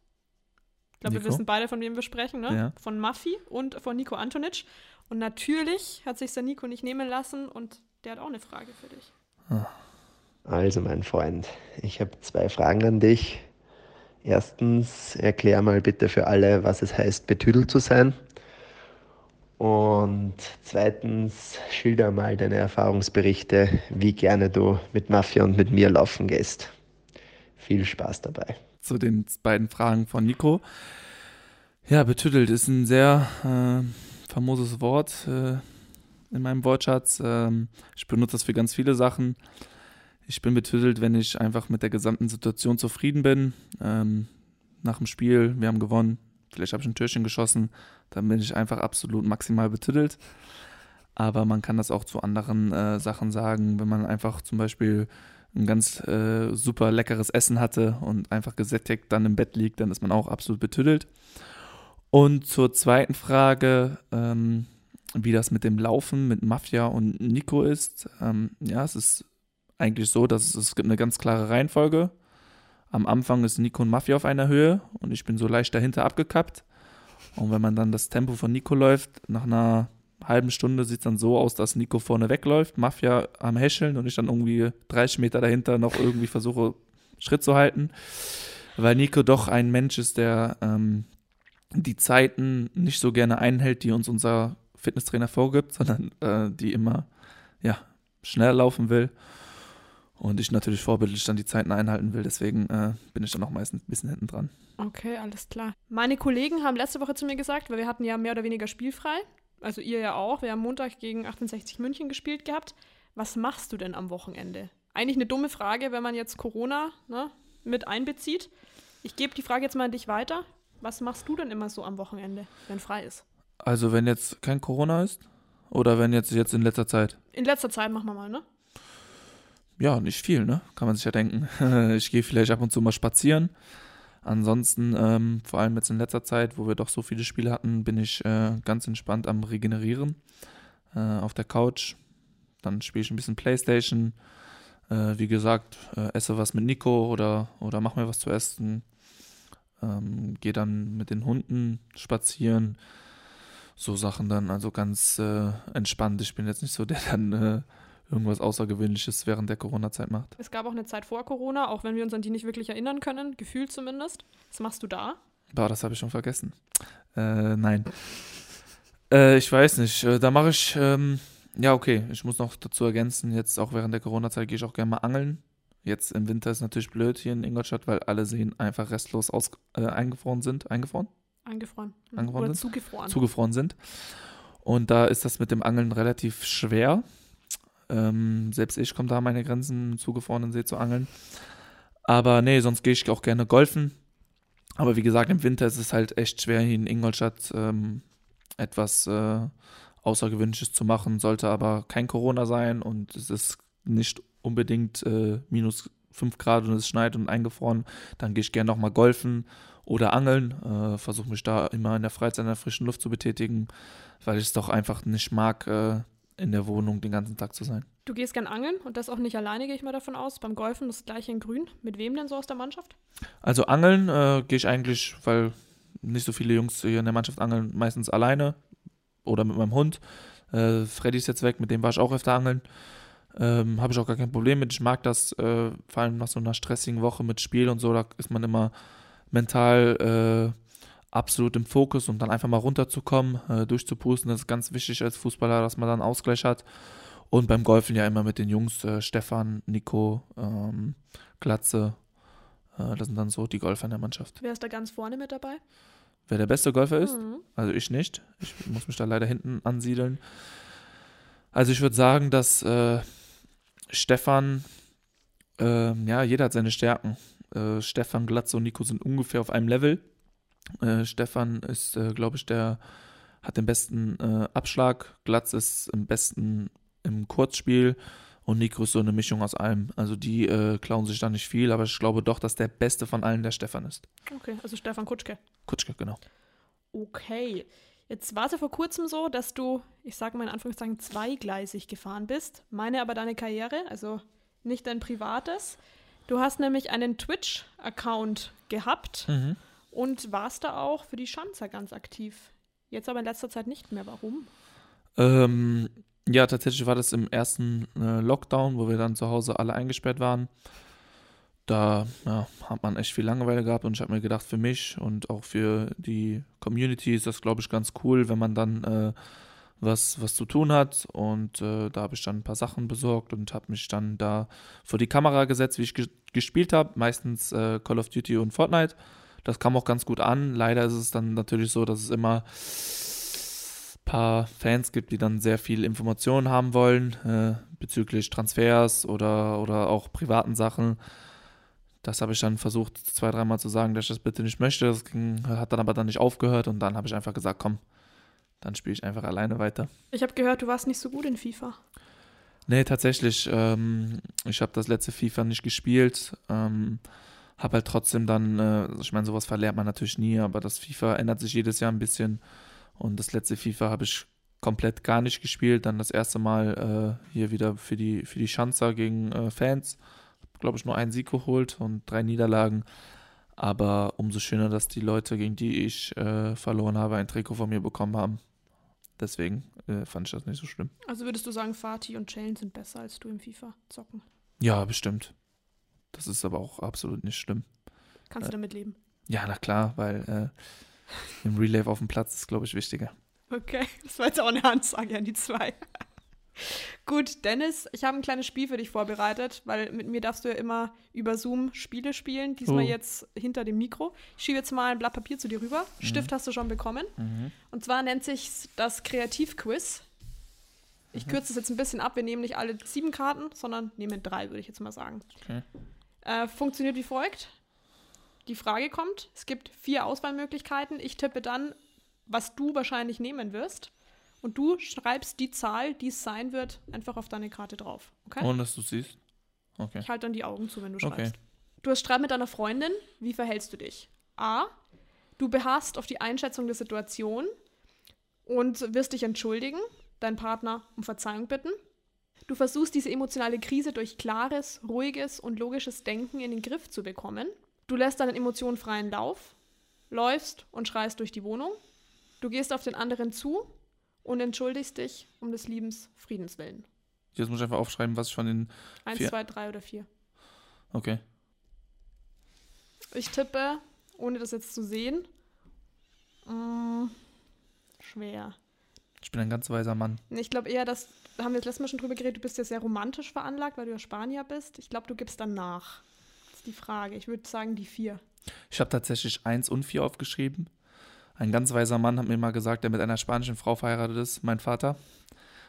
Ich glaube, wir wissen beide, von wem wir sprechen, ne? Ja. Von Maffi und von Nico Antonic. Und natürlich hat sich der Nico nicht nehmen lassen und der hat auch eine Frage für dich. Also, mein Freund, ich habe zwei Fragen an dich. Erstens, erklär mal bitte für alle, was es heißt, betüdelt zu sein. Und zweitens, schilder mal deine Erfahrungsberichte, wie gerne du mit Mafia und mit mir laufen gehst. Viel Spaß dabei. Zu den beiden Fragen von Nico. Ja, betüdelt ist ein sehr äh, famoses Wort äh, in meinem Wortschatz. Ähm, ich benutze das für ganz viele Sachen. Ich bin betüdelt, wenn ich einfach mit der gesamten Situation zufrieden bin. Ähm, nach dem Spiel, wir haben gewonnen, vielleicht habe ich ein Türchen geschossen, dann bin ich einfach absolut maximal betüdelt. Aber man kann das auch zu anderen äh, Sachen sagen, wenn man einfach zum Beispiel ein ganz äh, super leckeres Essen hatte und einfach gesättigt dann im Bett liegt, dann ist man auch absolut betüdelt. Und zur zweiten Frage, ähm, wie das mit dem Laufen mit Mafia und Nico ist. Ähm, ja, es ist eigentlich so, dass es, es gibt eine ganz klare Reihenfolge. Am Anfang ist Nico und Mafia auf einer Höhe und ich bin so leicht dahinter abgekappt. Und wenn man dann das Tempo von Nico läuft, nach einer halben Stunde sieht es dann so aus, dass Nico vorne wegläuft, Mafia am Häscheln und ich dann irgendwie 30 Meter dahinter noch irgendwie versuche, Schritt zu halten. Weil Nico doch ein Mensch ist, der ähm, die Zeiten nicht so gerne einhält, die uns unser Fitnesstrainer vorgibt, sondern äh, die immer ja, schnell laufen will. Und ich natürlich vorbildlich dann die Zeiten einhalten will. Deswegen äh, bin ich dann auch meistens ein bisschen hinten dran. Okay, alles klar. Meine Kollegen haben letzte Woche zu mir gesagt, weil wir hatten ja mehr oder weniger spielfrei. Also ihr ja auch. Wir haben Montag gegen 68 München gespielt gehabt. Was machst du denn am Wochenende? Eigentlich eine dumme Frage, wenn man jetzt Corona ne, mit einbezieht. Ich gebe die Frage jetzt mal an dich weiter. Was machst du denn immer so am Wochenende, wenn frei ist? Also wenn jetzt kein Corona ist oder wenn jetzt jetzt in letzter Zeit? In letzter Zeit machen wir mal, ne? Ja, nicht viel, ne? Kann man sich ja denken. [LAUGHS] Ich gehe vielleicht ab und zu mal spazieren. Ansonsten, ähm, vor allem jetzt in letzter Zeit, wo wir doch so viele Spiele hatten, bin ich äh, ganz entspannt am Regenerieren äh, auf der Couch. Dann spiele ich ein bisschen Playstation. Äh, wie gesagt, äh, esse was mit Nico oder, oder mach mir was zu essen. Ähm, Gehe dann mit den Hunden spazieren. So Sachen dann, also ganz äh, entspannt. Ich bin jetzt nicht so der [LAUGHS] dann äh, irgendwas Außergewöhnliches während der Corona-Zeit macht. Es gab auch eine Zeit vor Corona, auch wenn wir uns an die nicht wirklich erinnern können, gefühlt zumindest. Was machst du da? Boah, das habe ich schon vergessen. Äh, nein. Äh, ich weiß nicht. Äh, da mache ich, ähm, ja, okay. Ich muss noch dazu ergänzen, jetzt auch während der Corona-Zeit gehe ich auch gerne mal angeln. Jetzt im Winter ist natürlich blöd hier in Ingolstadt, weil alle Seen einfach restlos aus, äh, eingefroren sind. Eingefroren? Eingefroren. Hm. Eingefroren Oder sind? zugefroren. Zugefroren sind. Und da ist das mit dem Angeln relativ schwer. Ähm, selbst ich komme da an meine Grenzen, im zugefrorenen See zu angeln. Aber nee, sonst gehe ich auch gerne golfen. Aber wie gesagt, im Winter ist es halt echt schwer, hier in Ingolstadt ähm, etwas äh, Außergewöhnliches zu machen. Sollte aber kein Corona sein und es ist nicht unbedingt äh, minus 5 Grad und es schneit und eingefroren. Dann gehe ich gerne nochmal golfen oder angeln. Äh, Versuche mich da immer in der Freizeit in der frischen Luft zu betätigen, weil ich es doch einfach nicht mag, äh, in der Wohnung den ganzen Tag zu sein. Du gehst gern angeln und das auch nicht alleine, gehe ich mal davon aus. Beim Golfen das gleiche in Grün. Mit wem denn so aus der Mannschaft? Also angeln äh, gehe ich eigentlich, weil nicht so viele Jungs hier in der Mannschaft angeln, meistens alleine oder mit meinem Hund. Äh, Freddy ist jetzt weg, mit dem war ich auch öfter angeln. Ähm, Habe ich auch gar kein Problem mit. Ich mag das, äh, vor allem nach so einer stressigen Woche mit Spiel und so, da ist man immer mental äh, absolut im Fokus und dann einfach mal runterzukommen, äh, durchzupusten. Das ist ganz wichtig als Fußballer, dass man dann Ausgleich hat. Und beim Golfen ja immer mit den Jungs, äh, Stefan, Nico, ähm, Glatze. Äh, das sind dann so die Golfer in der Mannschaft. Wer ist da ganz vorne mit dabei? Wer der beste Golfer ist? Mhm. Also ich nicht. Ich muss mich da leider hinten ansiedeln. Also ich würde sagen, dass äh, Stefan, ähm, ja, jeder hat seine Stärken. Äh, Stefan, Glatze und Nico sind ungefähr auf einem Level. Äh, Stefan ist, äh, glaube ich, der hat den besten äh, Abschlag. Glatz ist im besten im Kurzspiel und Nico ist so eine Mischung aus allem. Also die äh, klauen sich da nicht viel, aber ich glaube doch, dass der beste von allen der Stefan ist. Okay, also Stefan Kutschke. Kutschke, genau. Okay. Jetzt war es ja vor kurzem so, dass du, ich sage mal in Anführungszeichen, zweigleisig gefahren bist. Meine aber deine Karriere, also nicht dein privates. Du hast nämlich einen Twitch-Account gehabt Mhm. und warst da auch für die Schanzer ganz aktiv. Jetzt aber in letzter Zeit nicht mehr. Warum? Ähm, ja, tatsächlich war das im ersten äh, Lockdown, wo wir dann zu Hause alle eingesperrt waren. Da ja, hat man echt viel Langeweile gehabt und ich habe mir gedacht, für mich und auch für die Community ist das, glaube ich, ganz cool, wenn man dann äh, was, was zu tun hat. Und äh, da habe ich dann ein paar Sachen besorgt und habe mich dann da vor die Kamera gesetzt, wie ich ge gespielt habe. Meistens äh, Call of Duty und Fortnite. Das kam auch ganz gut an. Leider ist es dann natürlich so, dass es immer paar Fans gibt, die dann sehr viel Informationen haben wollen äh, bezüglich Transfers oder, oder auch privaten Sachen. Das habe ich dann versucht, zwei, dreimal zu sagen, dass ich das bitte nicht möchte. Das ging, hat dann aber dann nicht aufgehört und dann habe ich einfach gesagt, komm, dann spiele ich einfach alleine weiter. Ich habe gehört, du warst nicht so gut in FIFA. Nee, tatsächlich. Ähm, ich habe das letzte FIFA nicht gespielt. Ähm, habe halt trotzdem dann, äh, ich meine, sowas verlernt man natürlich nie, aber das FIFA ändert sich jedes Jahr ein bisschen. Und das letzte FIFA habe ich komplett gar nicht gespielt. Dann das erste Mal äh, hier wieder für die, für die Schanzer gegen äh, Fans. Glaube ich, nur einen Sieg geholt und drei Niederlagen. Aber umso schöner, dass die Leute, gegen die ich äh, verloren habe, ein Trikot von mir bekommen haben. Deswegen äh, fand ich das nicht so schlimm. Also würdest du sagen, Fatih und Jalen sind besser als du im FIFA zocken? Ja, bestimmt. Das ist aber auch absolut nicht schlimm. Kannst du damit leben? Ja, na klar, weil äh, im Relay auf dem Platz ist, glaube ich, wichtiger. Okay, [LAUGHS] das war jetzt auch eine Ansage an die zwei. Gut, Dennis, ich habe ein kleines Spiel für dich vorbereitet, weil mit mir darfst du ja immer über Zoom Spiele spielen. Diesmal Oh. jetzt hinter dem Mikro. Ich schiebe jetzt mal ein Blatt Papier zu dir rüber. Stift hast du schon bekommen. Und zwar nennt sich das Kreativquiz. Ich kürze es jetzt ein bisschen ab. Wir nehmen nicht alle sieben Karten, sondern nehmen drei, würde ich jetzt mal sagen. Okay. Äh, funktioniert wie folgt. Die Frage kommt, es gibt vier Auswahlmöglichkeiten. Ich tippe dann, was du wahrscheinlich nehmen wirst. Und du schreibst die Zahl, die es sein wird, einfach auf deine Karte drauf. Okay? Ohne dass du siehst. Okay. Ich halte dann die Augen zu, wenn du Okay. schreibst. Du hast Streit mit deiner Freundin. Wie verhältst du dich? A. Du beharrst auf die Einschätzung der Situation und wirst dich entschuldigen, deinen Partner um Verzeihung bitten. Du versuchst diese emotionale Krise durch klares, ruhiges und logisches Denken in den Griff zu bekommen. Du lässt deinen Emotionen freien Lauf, läufst und schreist durch die Wohnung. Du gehst auf den anderen zu und entschuldigst dich um des Liebens Friedens willen. Jetzt muss ich einfach aufschreiben, was ich von den. Eins, Vier. zwei, drei oder vier. Okay. Ich tippe, ohne das jetzt zu sehen. Mm, schwer. Ich bin ein ganz weiser Mann. Ich glaube eher, dass, da haben wir das letzte Mal schon drüber geredet, du bist ja sehr romantisch veranlagt, weil du ja Spanier bist. Ich glaube, du gibst dann nach. Das ist die Frage. Ich würde sagen, die vier. Ich habe tatsächlich eins und vier aufgeschrieben. Ein ganz weiser Mann hat mir mal gesagt, der mit einer spanischen Frau verheiratet ist, mein Vater,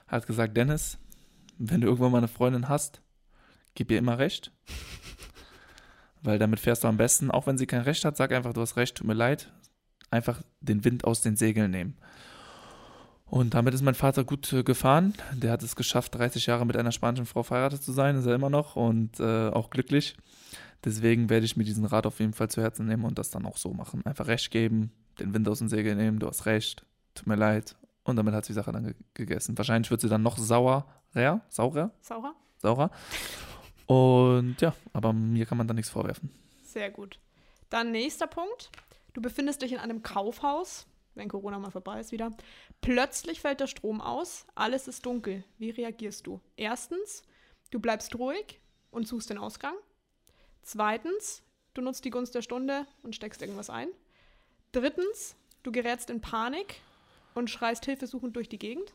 hat gesagt, Dennis, wenn du irgendwann mal eine Freundin hast, gib ihr immer recht. [LAUGHS] Weil damit fährst du am besten, auch wenn sie kein Recht hat, sag einfach, du hast recht, tut mir leid. Einfach den Wind aus den Segeln nehmen. Und damit ist mein Vater gut äh, gefahren. Der hat es geschafft, 30 Jahre mit einer spanischen Frau verheiratet zu sein, ist er immer noch und äh, auch glücklich. Deswegen werde ich mir diesen Rat auf jeden Fall zu Herzen nehmen und das dann auch so machen. Einfach Recht geben, den Wind aus den Segeln nehmen, du hast recht, tut mir leid. Und damit hat sie die Sache dann ge gegessen. Wahrscheinlich wird sie dann noch saurer, saurer, Saurer? saurer. Und ja, aber mir kann man da nichts vorwerfen. Sehr gut. Dann nächster Punkt. Du befindest dich in einem Kaufhaus, wenn Corona mal vorbei ist wieder. Plötzlich fällt der Strom aus, alles ist dunkel. Wie reagierst du? Erstens, du bleibst ruhig und suchst den Ausgang. Zweitens, du nutzt die Gunst der Stunde und steckst irgendwas ein. Drittens, du gerätst in Panik und schreist hilfesuchend durch die Gegend.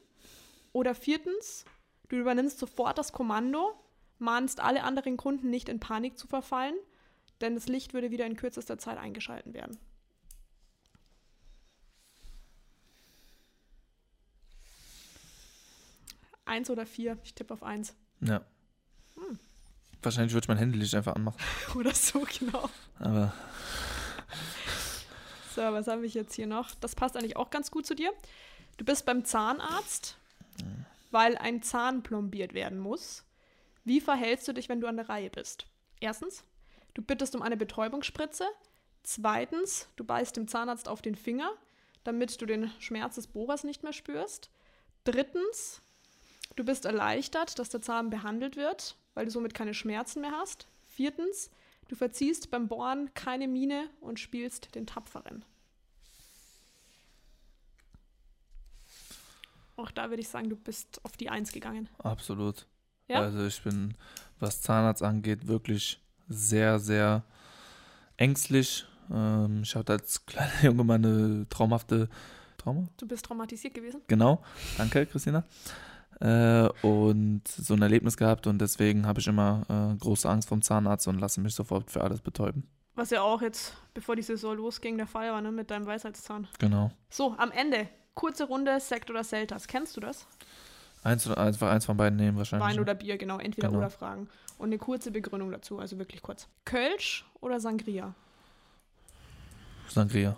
Oder viertens, du übernimmst sofort das Kommando, mahnst alle anderen Kunden nicht in Panik zu verfallen, denn das Licht würde wieder in kürzester Zeit eingeschalten werden. Eins oder vier? Ich tippe auf eins. Ja. Wahrscheinlich würde ich mein Handylicht einfach anmachen. [LAUGHS] Oder so, genau. Aber So, was habe ich jetzt hier noch? Das passt eigentlich auch ganz gut zu dir. Du bist beim Zahnarzt, weil ein Zahn plombiert werden muss. Wie verhältst du dich, wenn du an der Reihe bist? Erstens, du bittest um eine Betäubungsspritze. Zweitens, du beißt dem Zahnarzt auf den Finger, damit du den Schmerz des Bohrers nicht mehr spürst. Drittens, du bist erleichtert, dass der Zahn behandelt wird, weil du somit keine Schmerzen mehr hast. Viertens, du verziehst beim Bohren keine Miene und spielst den Tapferen. Auch da würde ich sagen, du bist auf die Eins gegangen. absolut. Ja? Also ich bin, was Zahnarzt angeht, wirklich sehr, sehr ängstlich. Ähm, ich hatte als kleiner [LAUGHS] Junge mal eine traumhafte Trauma. Du bist traumatisiert gewesen. Genau, danke, Christina. Äh, und so ein Erlebnis gehabt und deswegen habe ich immer äh, große Angst vom Zahnarzt und lasse mich sofort für alles betäuben. Was ja auch jetzt, bevor die Saison losging, der Fall war, ne, mit deinem Weisheitszahn. Genau. So, am Ende. Kurze Runde, Sekt oder Selters. Kennst du das? Eins, oder- einfach eins von beiden nehmen wahrscheinlich. Wein ne? oder Bier, genau. Entweder Genau. oder Fragen. Und eine kurze Begründung dazu, also wirklich kurz. Kölsch oder Sangria? Sangria.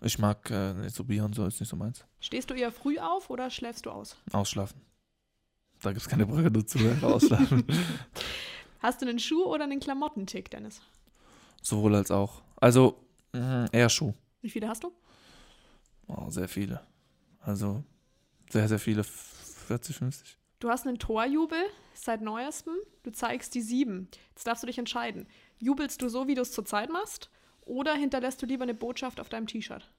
Ich mag äh, nicht so Bier und so, ist nicht so meins. Stehst du eher früh auf oder schläfst du aus? Ausschlafen. Da gibt es keine Brücke dazu, einfach ausschlafen. [LAUGHS] Hast du einen Schuh oder einen Klamottentick, Dennis? Sowohl als auch. Also, mh, eher Schuh. Wie viele hast du? Oh, sehr viele. Also, sehr, sehr viele. 40, 50. Du hast einen Torjubel seit neuestem. Du zeigst die sieben. Jetzt darfst du dich entscheiden. Jubelst du so, wie du es zurzeit machst? Oder hinterlässt du lieber eine Botschaft auf deinem T-Shirt?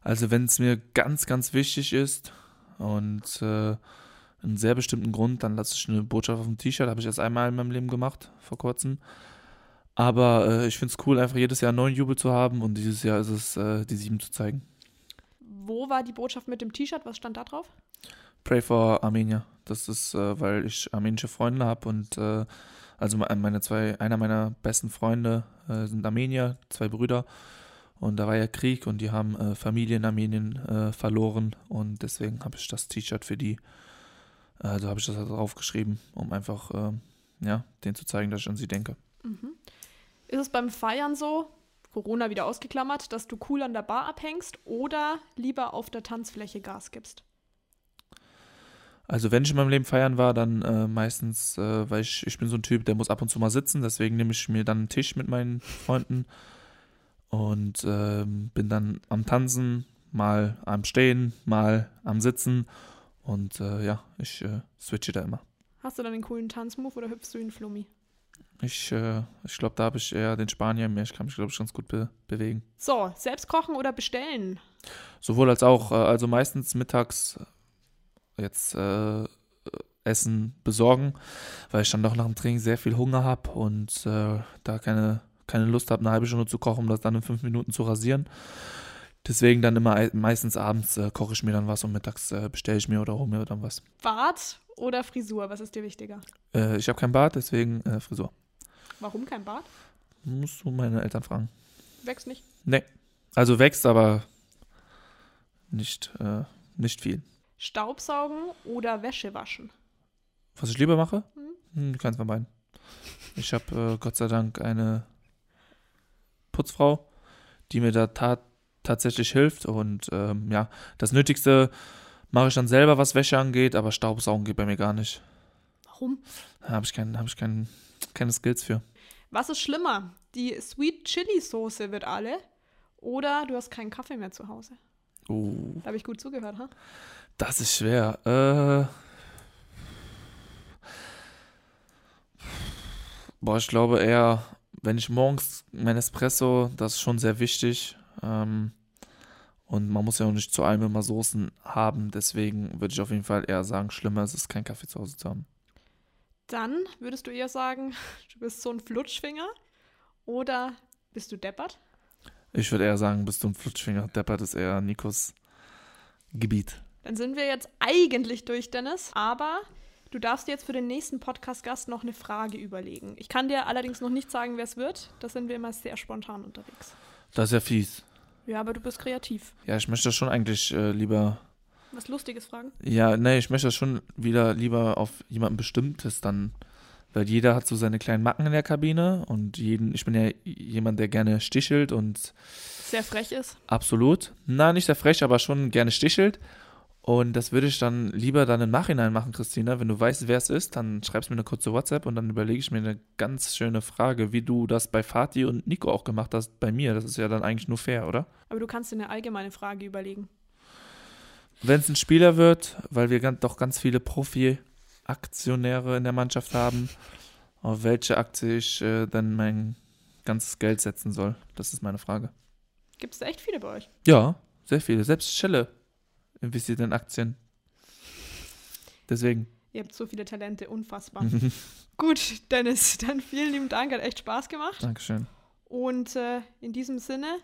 Also, wenn es mir ganz, ganz wichtig ist und äh, einen sehr bestimmten Grund, dann lasse ich eine Botschaft auf dem T-Shirt. Habe ich erst einmal in meinem Leben gemacht, vor kurzem. Aber äh, ich finde es cool, einfach jedes Jahr einen neuen Jubel zu haben und dieses Jahr ist es, äh, die sieben zu zeigen. Wo war die Botschaft mit dem T-Shirt? Was stand da drauf? Pray for Armenia. Das ist, äh, weil ich armenische Freunde habe und äh, also me- meine zwei, einer meiner besten Freunde äh, sind Armenier, zwei Brüder. Und da war ja Krieg und die haben äh, Familie in Armenien verloren und deswegen habe ich das T-Shirt für die, also habe ich das da drauf geschrieben, um einfach, ähm, ja, denen zu zeigen, dass ich an sie denke. Mhm. Ist es beim Feiern so, Corona wieder ausgeklammert, dass du cool an der Bar abhängst oder lieber auf der Tanzfläche Gas gibst? Also wenn ich in meinem Leben feiern war, dann äh, meistens, äh, weil ich, ich bin so ein Typ, der muss ab und zu mal sitzen, deswegen nehme ich mir dann einen Tisch mit meinen Freunden und ähm, bin dann am Tanzen, mal am Stehen, mal am Sitzen und äh, ja, ich äh, switche da immer. Hast du dann einen coolen Tanzmove oder hüpfst du ein Flummi? Ich, äh, ich glaube, da habe ich eher den Spanier in mir, ich kann mich, glaube ich, ganz gut be bewegen. So, selbst kochen oder bestellen? Sowohl als auch, äh, also meistens mittags jetzt äh, Essen besorgen, weil ich dann doch nach dem Training sehr viel Hunger habe und äh, da keine, keine Lust habe, eine halbe Stunde zu kochen, um das dann in fünf Minuten zu rasieren. Deswegen dann immer ei- meistens abends äh, koche ich mir dann was und mittags äh, bestelle ich mir oder hole mir dann was. Bart oder Frisur? Was ist dir wichtiger? Äh, ich habe kein Bart, deswegen äh, Frisur. Warum kein Bart? Musst du meine Eltern fragen. Wächst nicht. Nee. Also wächst, aber nicht, äh, nicht viel. Staubsaugen oder Wäsche waschen? Was ich lieber mache? Hm. Hm, keins von beiden. Ich habe äh, Gott sei Dank eine Putzfrau, die mir da tat, tatsächlich hilft. Und ähm, ja, das Nötigste mache ich dann selber, was Wäsche angeht, aber Staubsaugen geht bei mir gar nicht. Warum? Da habe ich, kein, hab ich kein, keine Skills für. Was ist schlimmer? Die Sweet Chili Soße wird alle oder du hast keinen Kaffee mehr zu Hause? Uh, Da habe ich gut zugehört, ha? das ist schwer. Äh, boah, ich glaube eher, wenn ich morgens mein Espresso, das ist schon sehr wichtig. Ähm, Und man muss ja auch nicht zu allem immer Soßen haben. Deswegen würde ich auf jeden Fall eher sagen, schlimmer ist es, keinen Kaffee zu Hause zu haben. Dann würdest du eher sagen, [LAUGHS] du bist so ein Flutschfinger oder bist du deppert? Ich würde eher sagen, bist du ein Flutschfinger. Deppert ist eher Nikos Gebiet. Dann sind wir jetzt eigentlich durch, Dennis. Aber du darfst dir jetzt für den nächsten Podcast-Gast noch eine Frage überlegen. Ich kann dir allerdings noch nicht sagen, wer es wird. Da sind wir immer sehr spontan unterwegs. Das ist ja fies. Ja, aber du bist kreativ. Ja, ich möchte das schon eigentlich äh, lieber. Was Lustiges fragen? Ja, nee, ich möchte das schon wieder lieber auf jemanden Bestimmtes dann. Weil jeder hat so seine kleinen Macken in der Kabine und jeden, ich bin ja jemand, der gerne stichelt und Sehr frech ist. absolut, na, nicht sehr frech, aber schon gerne stichelt. Und das würde ich dann lieber dann im Nachhinein machen, Christina. Wenn du weißt, wer es ist, dann schreibst du mir eine kurze WhatsApp und dann überlege ich mir eine ganz schöne Frage, wie du das bei Fatih und Nico auch gemacht hast bei mir. Das ist ja dann eigentlich nur fair, oder? Aber du kannst dir eine allgemeine Frage überlegen. Wenn es ein Spieler wird, weil wir doch ganz viele Profi-Aktionäre in der Mannschaft haben, [LAUGHS] auf welche Aktie ich äh, dann mein ganzes Geld setzen soll, das ist meine Frage. Gibt es echt viele bei euch? Ja, sehr viele. Selbst Schelle investiert in Aktien. Deswegen. Ihr habt so viele Talente, unfassbar. [LAUGHS] Gut, Dennis, dann vielen lieben Dank, hat echt Spaß gemacht. Dankeschön. Und äh, in diesem Sinne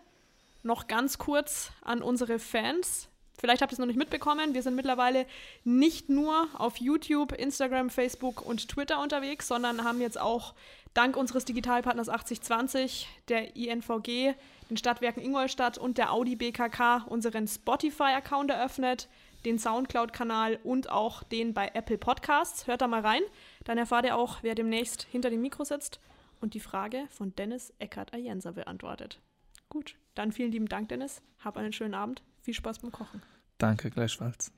noch ganz kurz an unsere Fans. Vielleicht habt ihr es noch nicht mitbekommen. Wir sind mittlerweile nicht nur auf YouTube, Instagram, Facebook und Twitter unterwegs, sondern haben jetzt auch dank unseres Digitalpartners 8020, der INVG, den Stadtwerken Ingolstadt und der Audi BKK unseren Spotify-Account eröffnet, den Soundcloud-Kanal und auch den bei Apple Podcasts. Hört da mal rein. Dann erfahrt ihr auch, wer demnächst hinter dem Mikro sitzt und die Frage von Dennis Eckert-Ayensa beantwortet. Gut, dann vielen lieben Dank, Dennis. Hab einen schönen Abend. Viel Spaß beim Kochen. Danke, gleichfalls.